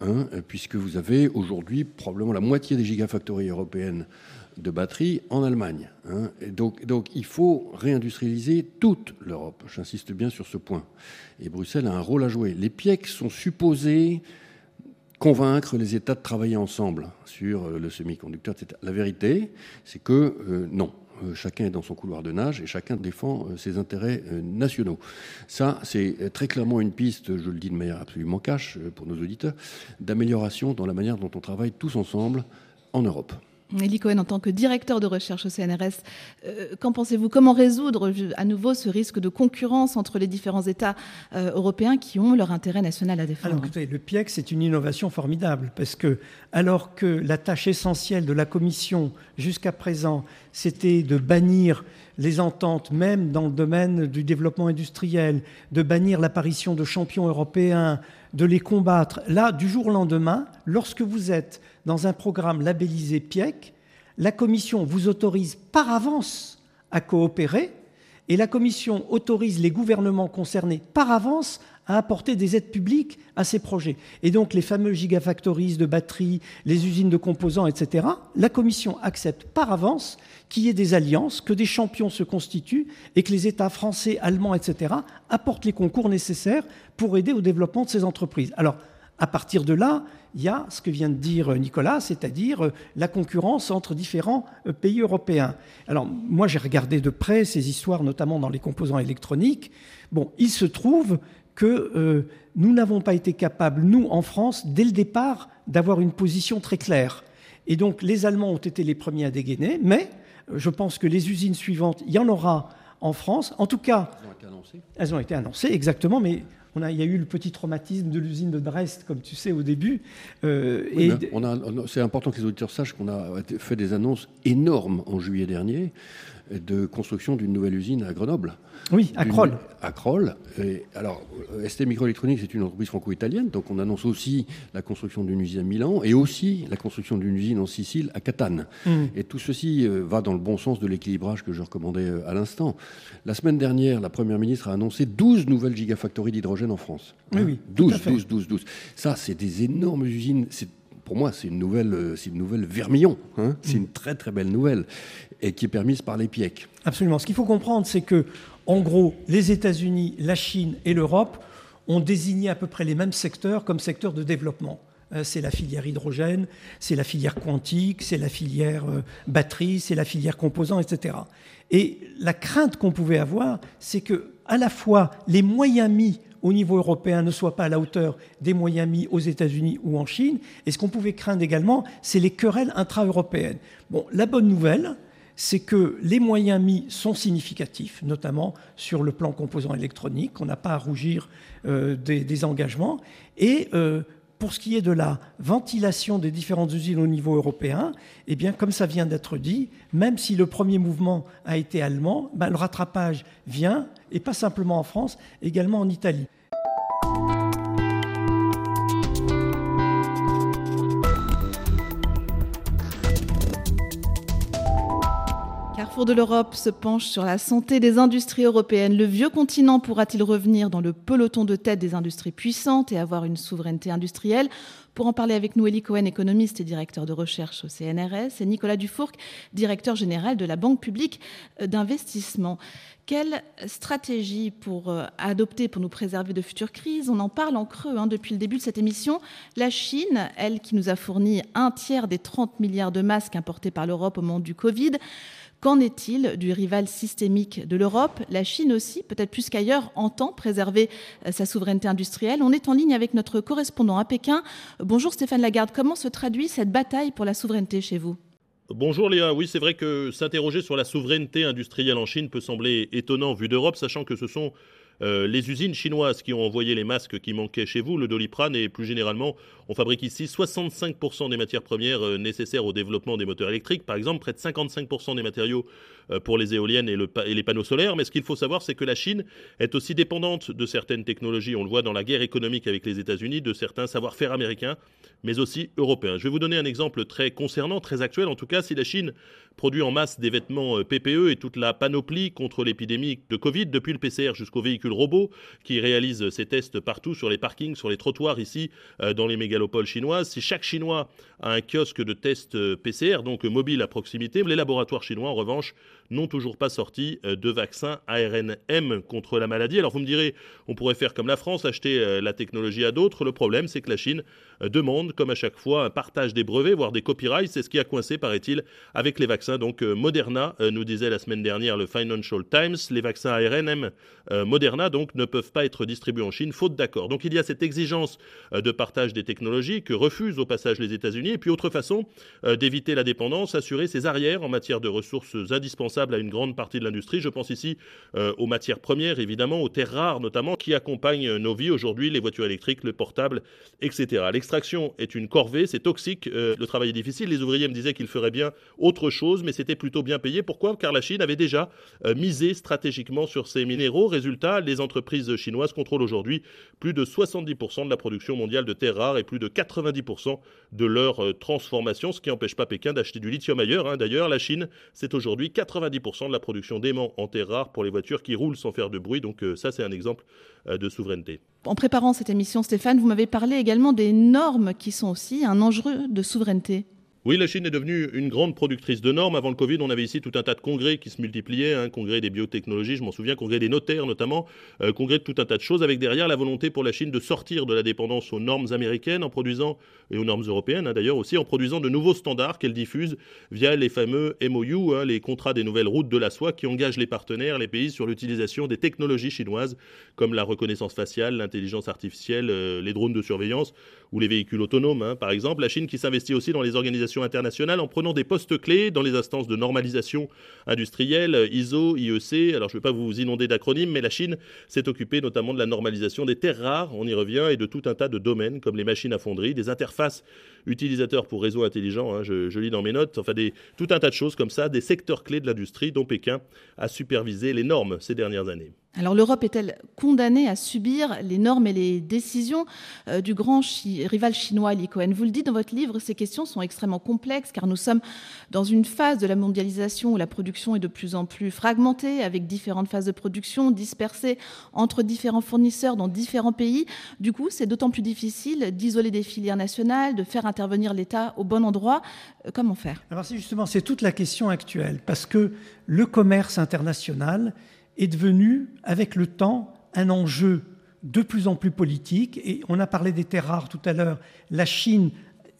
hein, puisque vous avez aujourd'hui probablement la moitié des gigafactories européennes de batteries en Allemagne. Hein. Et donc, donc il faut réindustrialiser toute l'Europe. J'insiste bien sur ce point. Et Bruxelles a un rôle à jouer. Les PIEC sont supposés convaincre les États de travailler ensemble sur le semi-conducteur, etc. La vérité, c'est que non. chacun est dans son couloir de nage et chacun défend ses intérêts nationaux. Ça, c'est très clairement une piste, je le dis de manière absolument cash pour nos auditeurs, d'amélioration dans la manière dont on travaille tous ensemble en Europe. Elie Cohen, en tant que directeur de recherche au CNRS, euh, qu'en pensez-vous? Comment résoudre à nouveau ce risque de concurrence entre les différents États euh, européens qui ont leur intérêt national à défendre? Le PIEC, c'est une innovation formidable parce que, alors que la tâche essentielle de la Commission jusqu'à présent, c'était de bannir les ententes, même dans le domaine du développement industriel, de bannir l'apparition de champions européens, de les combattre. Là, du jour au lendemain, lorsque vous êtes dans un programme labellisé PIEC, la Commission vous autorise par avance à coopérer et la Commission autorise les gouvernements concernés par avance à apporter des aides publiques à ces projets. Et donc les fameux gigafactories de batteries, les usines de composants, etc., la Commission accepte par avance qu'il y ait des alliances, que des champions se constituent et que les États français, allemands, etc., apportent les concours nécessaires pour aider au développement de ces entreprises. Alors, à partir de là, il y a ce que vient de dire Nicolas, c'est-à-dire la concurrence entre différents euh, pays européens. Alors, moi, j'ai regardé de près ces histoires, notamment dans les composants électroniques. Bon, il se trouve que euh, nous n'avons pas été capables, nous, en France, dès le départ, d'avoir une position très claire. Et donc, les Allemands ont été les premiers à dégainer, mais euh, je pense que les usines suivantes, il y en aura en France. En tout cas, elles ont été annoncées. Elles ont été annoncées, exactement, mais on a, il y a eu le petit traumatisme de l'usine de Brest, comme tu sais, au début. Euh, et c'est important que les auditeurs sachent qu'on a fait des annonces énormes en juillet dernier de construction d'une nouvelle usine à Grenoble. Oui, à Kroll. À Kroll. alors, ST Microelectronics c'est une entreprise franco-italienne, donc on annonce aussi la construction d'une usine à Milan et aussi la construction d'une usine en Sicile à Catane. Mm. Et tout ceci euh, va dans le bon sens de l'équilibrage que je recommandais euh, à l'instant. La semaine dernière, la Première ministre a annoncé 12 nouvelles gigafactories d'hydrogène en France. Oui, oui. 12, 12, 12, 12. Ça, c'est des énormes usines. Pour moi, c'est une nouvelle, euh, c'est une nouvelle vermillon. Hein. C'est mm. une très très belle nouvelle et qui est permise par les PIEC. Absolument. Ce qu'il faut comprendre, c'est que, en gros, les États-Unis, la Chine et l'Europe ont désigné à peu près les mêmes secteurs comme secteurs de développement. Euh, c'est la filière hydrogène, c'est la filière quantique, c'est la filière euh, batterie, c'est la filière composants, etc. Et la crainte qu'on pouvait avoir, c'est que à la fois les moyens mis au niveau européen ne soient pas à la hauteur des moyens mis aux États-Unis ou en Chine. Et ce qu'on pouvait craindre également, c'est les querelles intra-européennes. Bon, la bonne nouvelle, c'est que les moyens mis sont significatifs, notamment sur le plan composant électronique. On n'a pas à rougir euh, des, engagements. Et euh, pour ce qui est de la ventilation des différentes usines au niveau européen, eh bien, comme ça vient d'être dit, même si le premier mouvement a été allemand, ben, le rattrapage vient, et pas simplement en France, également en Italie. Bye. De l'Europe se penche sur la santé des industries européennes. Le vieux continent pourra-t-il revenir dans le peloton de tête des industries puissantes et avoir une souveraineté industrielle? Pour en parler avec nous, Elie Cohen, économiste et directeur de recherche au CNRS, et Nicolas Dufourc, directeur général de la Banque publique d'investissement. Quelle stratégie pour euh, adopter pour nous préserver de futures crises? On en parle en creux hein, depuis le début de cette émission. La Chine, elle qui nous a fourni un tiers des 30 milliards de masques importés par l'Europe au moment du Covid, Qu'en est-il du rival systémique de l'Europe? La Chine aussi, peut-être plus qu'ailleurs, entend préserver euh, sa souveraineté industrielle. On est en ligne avec notre correspondant à Pékin. Bonjour Stéphane Lagarde, comment se traduit cette bataille pour la souveraineté chez vous? Bonjour Léa, oui c'est vrai que s'interroger sur la souveraineté industrielle en Chine peut sembler étonnant vu d'Europe, sachant que ce sont euh, les usines chinoises qui ont envoyé les masques qui manquaient chez vous, le doliprane, et plus généralement, on fabrique ici 65% des matières premières euh, nécessaires au développement des moteurs électriques. Par exemple, près de 55% des matériaux pour les éoliennes et, les panneaux solaires. Mais ce qu'il faut savoir, c'est que la Chine est aussi dépendante de certaines technologies. On le voit dans la guerre économique avec les États-Unis, de certains savoir-faire américains, mais aussi européens. Je vais vous donner un exemple très concernant, très actuel. En tout cas, si la Chine produit en masse des vêtements PPE et toute la panoplie contre l'épidémie de Covid, depuis le PCR jusqu'au véhicule véhicules robots qui réalisent ces tests partout sur les parkings, sur les trottoirs ici dans les mégalopoles chinoises. Si chaque Chinois a un kiosque de tests PCR, donc mobile à proximité, les laboratoires chinois en revanche n'ont toujours pas sorti de vaccin ARNM contre la maladie. Alors vous me direz, on pourrait faire comme la France, acheter la technologie à d'autres. Le problème, c'est que la Chine demande, comme à chaque fois, un partage des brevets, voire des copyrights. C'est ce qui a coincé, paraît-il, avec les vaccins. Donc Moderna, nous disait la semaine dernière le Financial Times, les vaccins ARNM Moderna donc ne peuvent pas être distribués en Chine faute d'accord. Donc il y a cette exigence de partage des technologies que refusent au passage les États-Unis. Et puis autre façon d'éviter la dépendance, assurer ses arrières en matière de ressources indispensables à une grande partie de l'industrie. Je pense ici aux matières premières, évidemment, aux terres rares notamment, qui accompagnent nos vies aujourd'hui, les voitures électriques, le portable, etc. L'extraction est une corvée, c'est toxique, le travail est difficile. Les ouvriers me disaient qu'ils feraient bien autre chose, mais c'était plutôt bien payé. Pourquoi? Car la Chine avait déjà misé stratégiquement sur ces minéraux. Résultat, les entreprises chinoises contrôlent aujourd'hui plus de 70% de la production mondiale de terres rares et plus de 90% de leur transformation, ce qui n'empêche pas Pékin d'acheter du lithium ailleurs. Hein. D'ailleurs, la Chine, c'est aujourd'hui 90% de la production d'aimants en terres rares pour les voitures qui roulent sans faire de bruit. Donc ça, c'est un exemple de souveraineté. En préparant cette émission, Stéphane, vous m'avez parlé également des normes qui sont aussi un enjeu de souveraineté. Oui, la Chine est devenue une grande productrice de normes. Avant le Covid, on avait ici tout un tas de congrès qui se multipliaient, hein, congrès des biotechnologies, je m'en souviens, congrès des notaires notamment, euh, congrès de tout un tas de choses, avec derrière la volonté pour la Chine de sortir de la dépendance aux normes américaines en produisant, et aux normes européennes hein, d'ailleurs aussi, en produisant de nouveaux standards qu'elle diffuse via les fameux MOU, hein, les contrats des nouvelles routes de la soie, qui engagent les partenaires, les pays sur l'utilisation des technologies chinoises comme la reconnaissance faciale, l'intelligence artificielle, euh, les drones de surveillance ou les véhicules autonomes, par exemple. La Chine qui s'investit aussi dans les organisations internationales en prenant des postes clés dans les instances de normalisation industrielle, ISO, IEC. Alors je ne vais pas vous inonder d'acronymes, mais la Chine s'est occupée notamment de la normalisation des terres rares, on y revient, et de tout un tas de domaines comme les machines à fonderie, des interfaces utilisateurs pour réseaux intelligents, hein, je, lis dans mes notes, enfin tout un tas de choses comme ça, des secteurs clés de l'industrie dont Pékin a supervisé les normes ces dernières années. Alors l'Europe est-elle condamnée à subir les normes et les décisions euh, du grand rival chinois Li Vous le dites dans votre livre, ces questions sont extrêmement complexes car nous sommes dans une phase de la mondialisation où la production est de plus en plus fragmentée avec différentes phases de production dispersées entre différents fournisseurs dans différents pays. Du coup, c'est d'autant plus difficile d'isoler des filières nationales, de faire intervenir l'État au bon endroit. Euh, comment faire? Alors c'est justement c'est toute la question actuelle parce que le commerce international est devenu, avec le temps, un enjeu de plus en plus politique. Et on a parlé des terres rares tout à l'heure. La Chine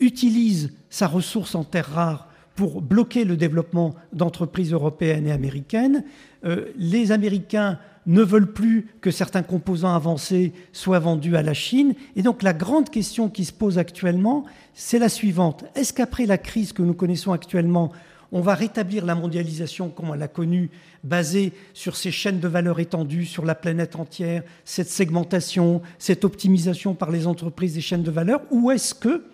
utilise sa ressource en terres rares pour bloquer le développement d'entreprises européennes et américaines. Euh, les Américains ne veulent plus que certains composants avancés soient vendus à la Chine. Et donc la grande question qui se pose actuellement, c'est la suivante. Est-ce qu'après la crise que nous connaissons actuellement, on va rétablir la mondialisation comme on l'a connue, basée sur ces chaînes de valeur étendues sur la planète entière, cette segmentation, cette optimisation par les entreprises des chaînes de valeur, ou est-ce que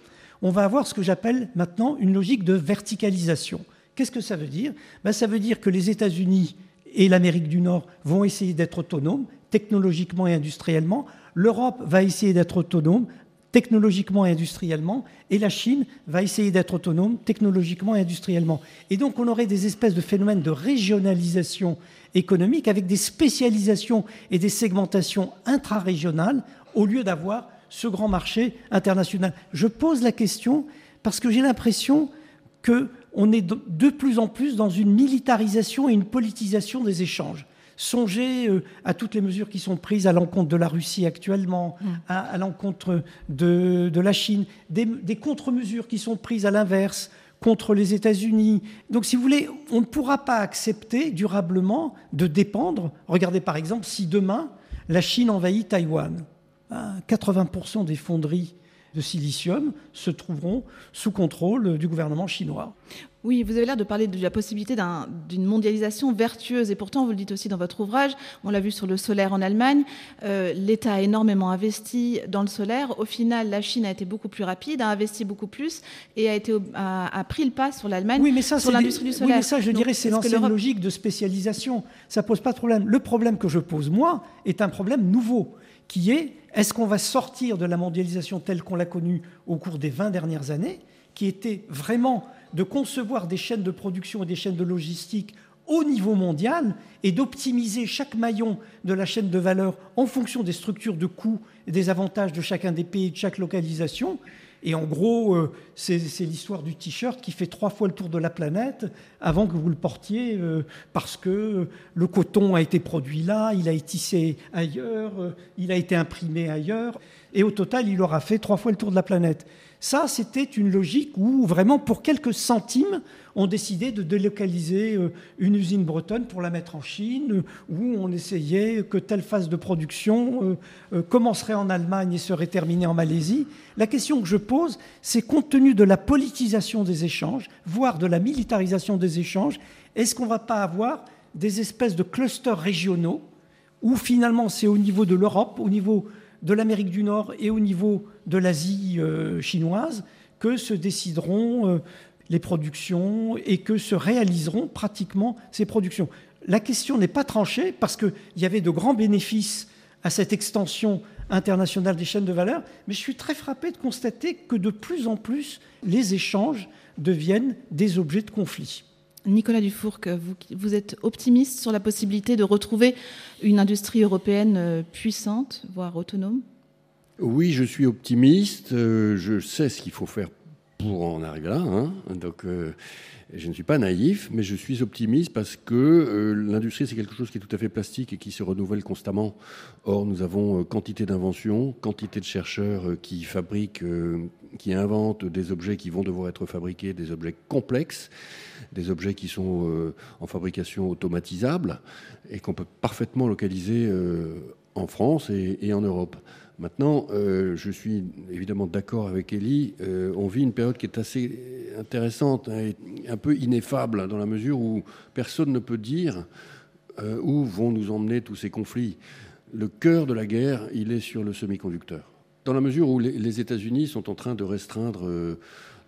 on va avoir ce que j'appelle maintenant une logique de verticalisation? Qu'est-ce que ça veut dire? Ben, Ça veut dire que les États-Unis et l'Amérique du Nord vont essayer d'être autonomes technologiquement et industriellement. L'Europe va essayer d'être autonome technologiquement et industriellement, et la Chine va essayer d'être autonome technologiquement et industriellement. Et donc on aurait des espèces de phénomènes de régionalisation économique avec des spécialisations et des segmentations intra-régionales au lieu d'avoir ce grand marché international. Je pose la question parce que j'ai l'impression qu'on est de plus en plus dans une militarisation et une politisation des échanges. Songez euh, à toutes les mesures qui sont prises à l'encontre de la Russie actuellement, mm. à, l'encontre de, la Chine, des, contre-mesures qui sont prises à l'inverse contre les États-Unis. Donc, si vous voulez, on ne pourra pas accepter durablement de dépendre. Regardez par exemple si demain la Chine envahit Taïwan. 80% hein, des fonderies de silicium se trouveront sous contrôle du gouvernement chinois. Oui, vous avez l'air de parler de la possibilité d'une mondialisation vertueuse. Et pourtant, vous le dites aussi dans votre ouvrage, on l'a vu sur le solaire en Allemagne, euh, l'État a énormément investi dans le solaire. Au final, la Chine a été beaucoup plus rapide, a investi beaucoup plus et a, été, a, pris le pas sur l'Allemagne, oui, mais ça, sur l'industrie du solaire. Oui, mais ça, je dirais, c'est l'ancienne logique de spécialisation. Ça pose pas de problème. Le problème que je pose, moi, est un problème nouveau, qui est est-ce qu'on va sortir de la mondialisation telle qu'on l'a connue au cours des 20 dernières années, qui était vraiment de concevoir des chaînes de production et des chaînes de logistique au niveau mondial et d'optimiser chaque maillon de la chaîne de valeur en fonction des structures de coûts et des avantages de chacun des pays, de chaque localisation. Et en gros, euh, c'est l'histoire du t-shirt qui fait trois fois le tour de la planète avant que vous le portiez, euh, parce que le coton a été produit là, il a été tissé ailleurs, euh, il a été imprimé ailleurs, et au total, il aura fait trois fois le tour de la planète. Ça, c'était une logique où vraiment, pour quelques centimes, on décidait de délocaliser euh, une usine bretonne pour la mettre en Chine, où on essayait que telle phase de production euh, euh, commencerait en Allemagne et serait terminée en Malaisie. La question que je pose, c'est compte tenu de la politisation des échanges, voire de la militarisation des échanges, est-ce qu'on ne va pas avoir des espèces de clusters régionaux où finalement c'est au niveau de l'Europe, au niveau de l'Amérique du Nord et au niveau de l'Asie euh, chinoise que se décideront euh, les productions et que se réaliseront pratiquement ces productions. La question n'est pas tranchée parce qu'il y avait de grands bénéfices à cette extension internationale des chaînes de valeur, mais je suis très frappé de constater que de plus en plus les échanges deviennent des objets de conflit. Nicolas Dufourc, vous, vous, êtes optimiste sur la possibilité de retrouver une industrie européenne euh, puissante, voire autonome? Oui, je suis optimiste. Euh, je sais ce qu'il faut faire pour en arriver là. Hein. Donc, euh, je ne suis pas naïf, mais je suis optimiste parce que l'industrie, c'est quelque chose qui est tout à fait plastique et qui se renouvelle constamment. Or, nous avons quantité d'inventions, quantité de chercheurs qui fabriquent, qui inventent des objets qui vont devoir être fabriqués, des objets complexes des objets qui sont euh, en fabrication automatisable et qu'on peut parfaitement localiser euh, en France et, en Europe. Maintenant, euh, je suis évidemment d'accord avec Elie. on vit une période qui est assez intéressante hein, et un peu ineffable dans la mesure où personne ne peut dire où vont nous emmener tous ces conflits. Le cœur de la guerre, il est sur le semi-conducteur. Dans la mesure où les, États-Unis sont en train de restreindre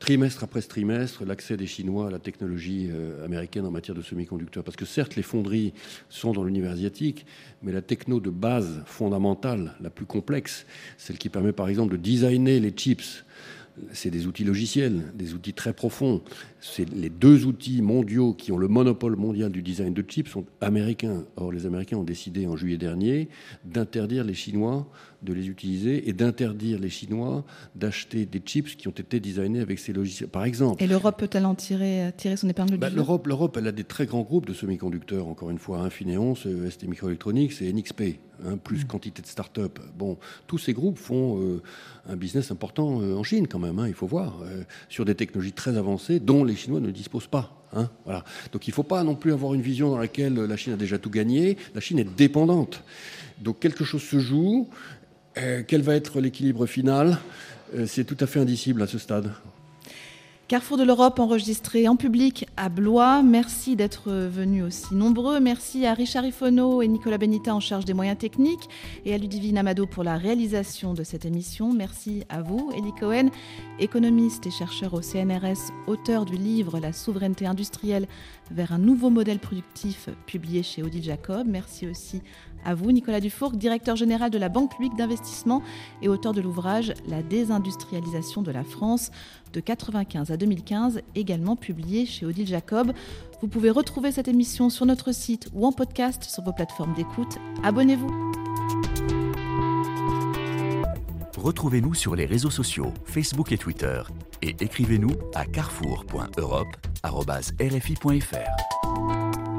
trimestre après trimestre l'accès des Chinois à la technologie euh, américaine en matière de semi-conducteurs. Parce que certes, les fonderies sont dans l'univers asiatique, mais la techno de base fondamentale, la plus complexe, celle qui permet par exemple de designer les chips, c'est des outils logiciels, des outils très profonds. C'est les deux outils mondiaux qui ont le monopole mondial du design de chips sont américains. Or, les Américains ont décidé en juillet dernier d'interdire les Chinois de les utiliser et d'interdire les Chinois d'acheter des chips qui ont été designés avec ces logiciels, par exemple. Et l'Europe peut-elle en tirer, tirer son épingle du bah, L'Europe, l'Europe, elle a des très grands groupes de semi-conducteurs, encore une fois, Infineon, ST Microelectronics et NXP, hein, plus mm. quantité de start-up. Bon, tous ces groupes font euh, un business important euh, en Chine quand même, hein, il faut voir, euh, sur des technologies très avancées dont les Chinois ne disposent pas. Hein, voilà. Donc il ne faut pas non plus avoir une vision dans laquelle la Chine a déjà tout gagné. La Chine est dépendante. Donc quelque chose se joue. Euh, quel va être l'équilibre final? Euh, C'est tout à fait indicible à ce stade. Carrefour de l'Europe enregistré en public à Blois. Merci d'être venus aussi nombreux. Merci à Richard Ifono et Nicolas Benita en charge des moyens techniques et à Ludivine Amado pour la réalisation de cette émission. Merci à vous, Elie Cohen, économiste et chercheur au CNRS, auteur du livre La souveraineté industrielle vers un nouveau modèle productif publié chez Audi Jacob. Merci aussi à vous, Nicolas Dufourc, directeur général de la Banque publique d'investissement et auteur de l'ouvrage La désindustrialisation de la France de 1995 à 2015, également publié chez Odile Jacob. Vous pouvez retrouver cette émission sur notre site ou en podcast sur vos plateformes d'écoute. Abonnez-vous. Retrouvez-nous sur les réseaux sociaux, Facebook et Twitter, et écrivez-nous à carrefour.europe.rfi.fr.